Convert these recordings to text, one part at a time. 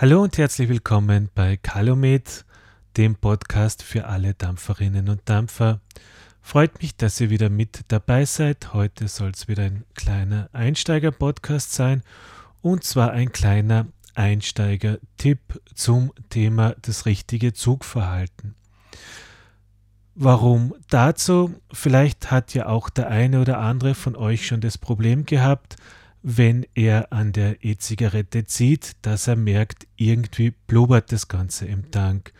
Hallo und herzlich willkommen bei Calumet, dem Podcast für alle Dampferinnen und Dampfer. Freut mich, dass ihr wieder mit dabei seid. Heute soll es wieder ein kleiner Einsteiger-Podcast sein und zwar ein kleiner Einsteiger-Tipp zum Thema das richtige Zugverhalten. Warum dazu? Vielleicht hat ja auch der eine oder andere von euch schon das Problem gehabt, wenn er an der E-Zigarette zieht, dass er merkt, irgendwie blubbert das Ganze im Tank.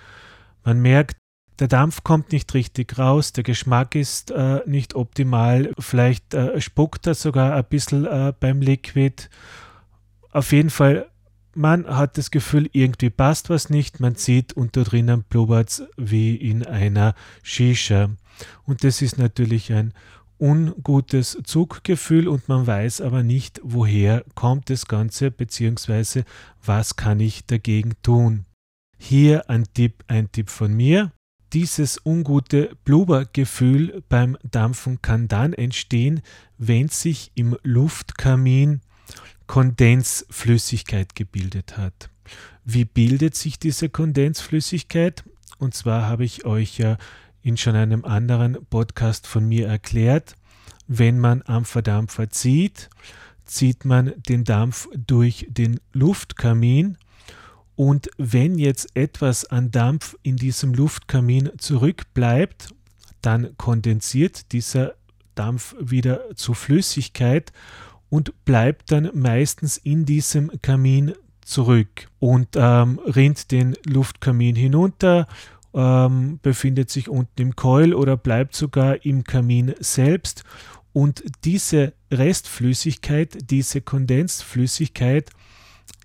Man merkt, der Dampf kommt nicht richtig raus, der Geschmack ist äh, nicht optimal, vielleicht äh, spuckt er sogar ein bisschen äh, beim Liquid. Auf jeden Fall, man hat das Gefühl, irgendwie passt was nicht, man zieht und da drinnen blubbert wie in einer Shisha. Und das ist natürlich ein ungutes Zuggefühl und man weiß aber nicht, woher kommt das Ganze bzw. was kann ich dagegen tun. Hier ein Tipp, ein Tipp von mir. Dieses ungute Blubbergefühl beim Dampfen kann dann entstehen, wenn sich im Luftkamin Kondensflüssigkeit gebildet hat. Wie bildet sich diese Kondensflüssigkeit? Und zwar habe ich euch ja in schon einem anderen Podcast von mir erklärt, wenn man am Verdampfer zieht, zieht man den Dampf durch den Luftkamin. Und wenn jetzt etwas an Dampf in diesem Luftkamin zurückbleibt, dann kondensiert dieser Dampf wieder zu Flüssigkeit und bleibt dann meistens in diesem Kamin zurück und ähm, rinnt den Luftkamin hinunter ähm, befindet sich unten im Keul oder bleibt sogar im Kamin selbst. Und diese Restflüssigkeit, diese Kondensflüssigkeit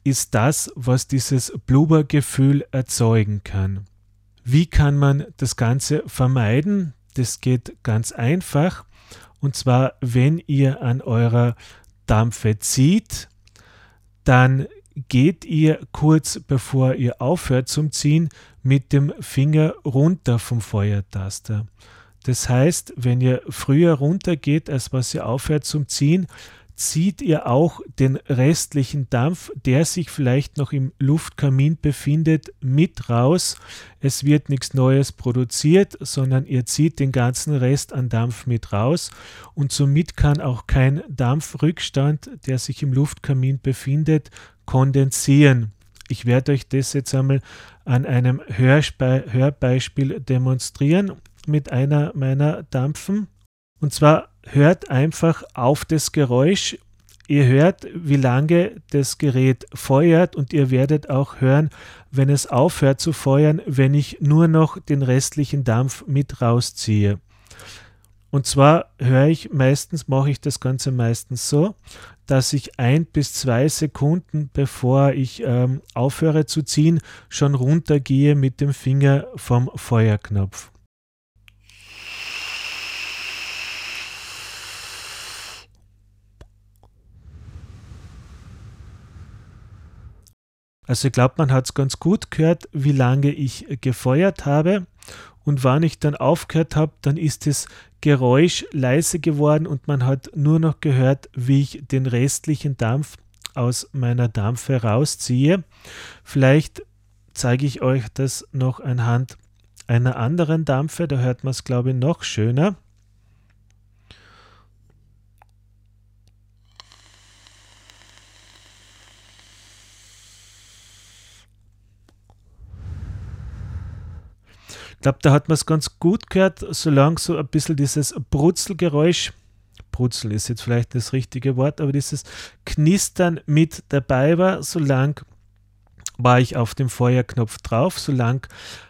ist das, was dieses Blubbergefühl erzeugen kann. Wie kann man das Ganze vermeiden? Das geht ganz einfach. Und zwar, wenn ihr an eurer Dampfe zieht, dann geht ihr kurz bevor ihr aufhört zum Ziehen mit dem Finger runter vom Feuertaster. Das heißt, wenn ihr früher runter geht, als was ihr aufhört zum Ziehen, zieht ihr auch den restlichen Dampf, der sich vielleicht noch im Luftkamin befindet, mit raus. Es wird nichts Neues produziert, sondern ihr zieht den ganzen Rest an Dampf mit raus und somit kann auch kein Dampfrückstand, der sich im Luftkamin befindet, kondensieren. Ich werde euch das jetzt einmal an einem Hörspe Hörbeispiel demonstrieren mit einer meiner Dampfen. Und zwar hört einfach auf das Geräusch. Ihr hört, wie lange das Gerät feuert und ihr werdet auch hören, wenn es aufhört zu feuern, wenn ich nur noch den restlichen Dampf mit rausziehe. Und zwar höre ich meistens, mache ich das Ganze meistens so, dass ich ein bis zwei Sekunden, bevor ich ähm, aufhöre zu ziehen, schon runtergehe mit dem Finger vom Feuerknopf. Also ich glaube, man hat es ganz gut gehört, wie lange ich gefeuert habe. Und wann ich dann aufgehört habe, dann ist das Geräusch leise geworden und man hat nur noch gehört, wie ich den restlichen Dampf aus meiner Dampfe rausziehe. Vielleicht zeige ich euch das noch anhand einer anderen Dampfe, da hört man es, glaube ich, noch schöner. Glaube, da hat man es ganz gut gehört, solange so ein bisschen dieses Brutzelgeräusch, Brutzel ist jetzt vielleicht das richtige Wort, aber dieses Knistern mit dabei war, solange war ich auf dem Feuerknopf drauf, solange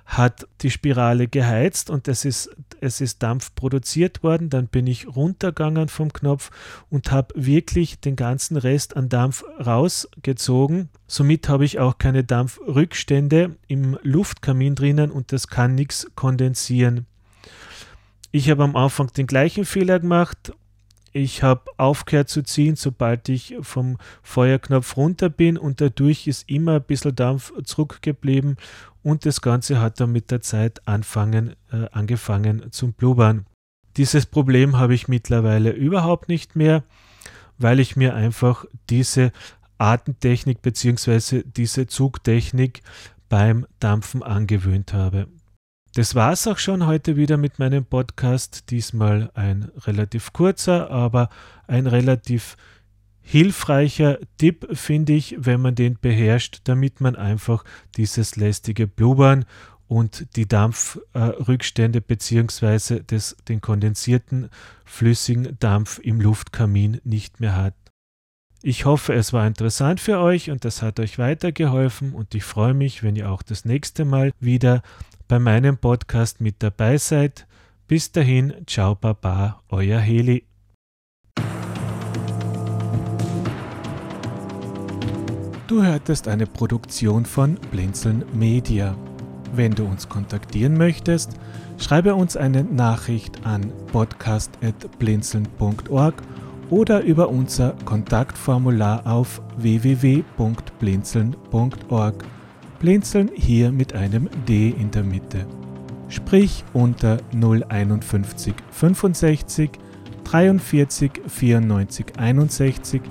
hat die Spirale geheizt und es ist, es ist Dampf produziert worden, dann bin ich runtergegangen vom Knopf und habe wirklich den ganzen Rest an Dampf rausgezogen. Somit habe ich auch keine Dampfrückstände im Luftkamin drinnen und das kann nichts kondensieren. Ich habe am Anfang den gleichen Fehler gemacht ich habe aufgehört zu ziehen, sobald ich vom Feuerknopf runter bin und dadurch ist immer ein bisschen Dampf zurückgeblieben und das Ganze hat dann mit der Zeit anfangen, äh, angefangen zum Blubbern. Dieses Problem habe ich mittlerweile überhaupt nicht mehr, weil ich mir einfach diese Atemtechnik bzw. diese Zugtechnik beim Dampfen angewöhnt habe. Das war es auch schon heute wieder mit meinem Podcast. Diesmal ein relativ kurzer, aber ein relativ hilfreicher Tipp, finde ich, wenn man den beherrscht, damit man einfach dieses lästige Blubbern und die Dampfrückstände äh, bzw. den kondensierten flüssigen Dampf im Luftkamin nicht mehr hat. Ich hoffe, es war interessant für euch und das hat euch weitergeholfen und ich freue mich, wenn ihr auch das nächste Mal wieder bei meinem Podcast mit dabei seid. Bis dahin, ciao Baba, euer Heli. Du hörtest eine Produktion von Blinzeln Media. Wenn du uns kontaktieren möchtest, schreibe uns eine Nachricht an podcast.blinzeln.org oder über unser Kontaktformular auf www.blinzeln.org. Blinzeln hier mit einem D in der Mitte. Sprich unter 051 65 43 94 61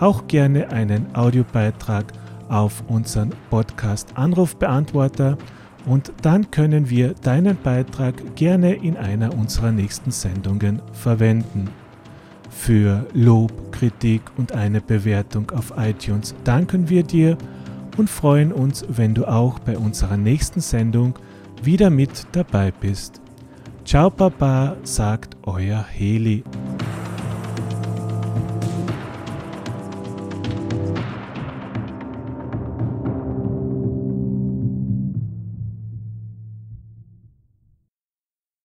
auch gerne einen Audiobeitrag auf unseren Podcast Anrufbeantworter und dann können wir deinen Beitrag gerne in einer unserer nächsten Sendungen verwenden. Für Lob, Kritik und eine Bewertung auf iTunes danken wir dir und freuen uns, wenn du auch bei unserer nächsten Sendung wieder mit dabei bist. Ciao Papa, sagt euer Heli.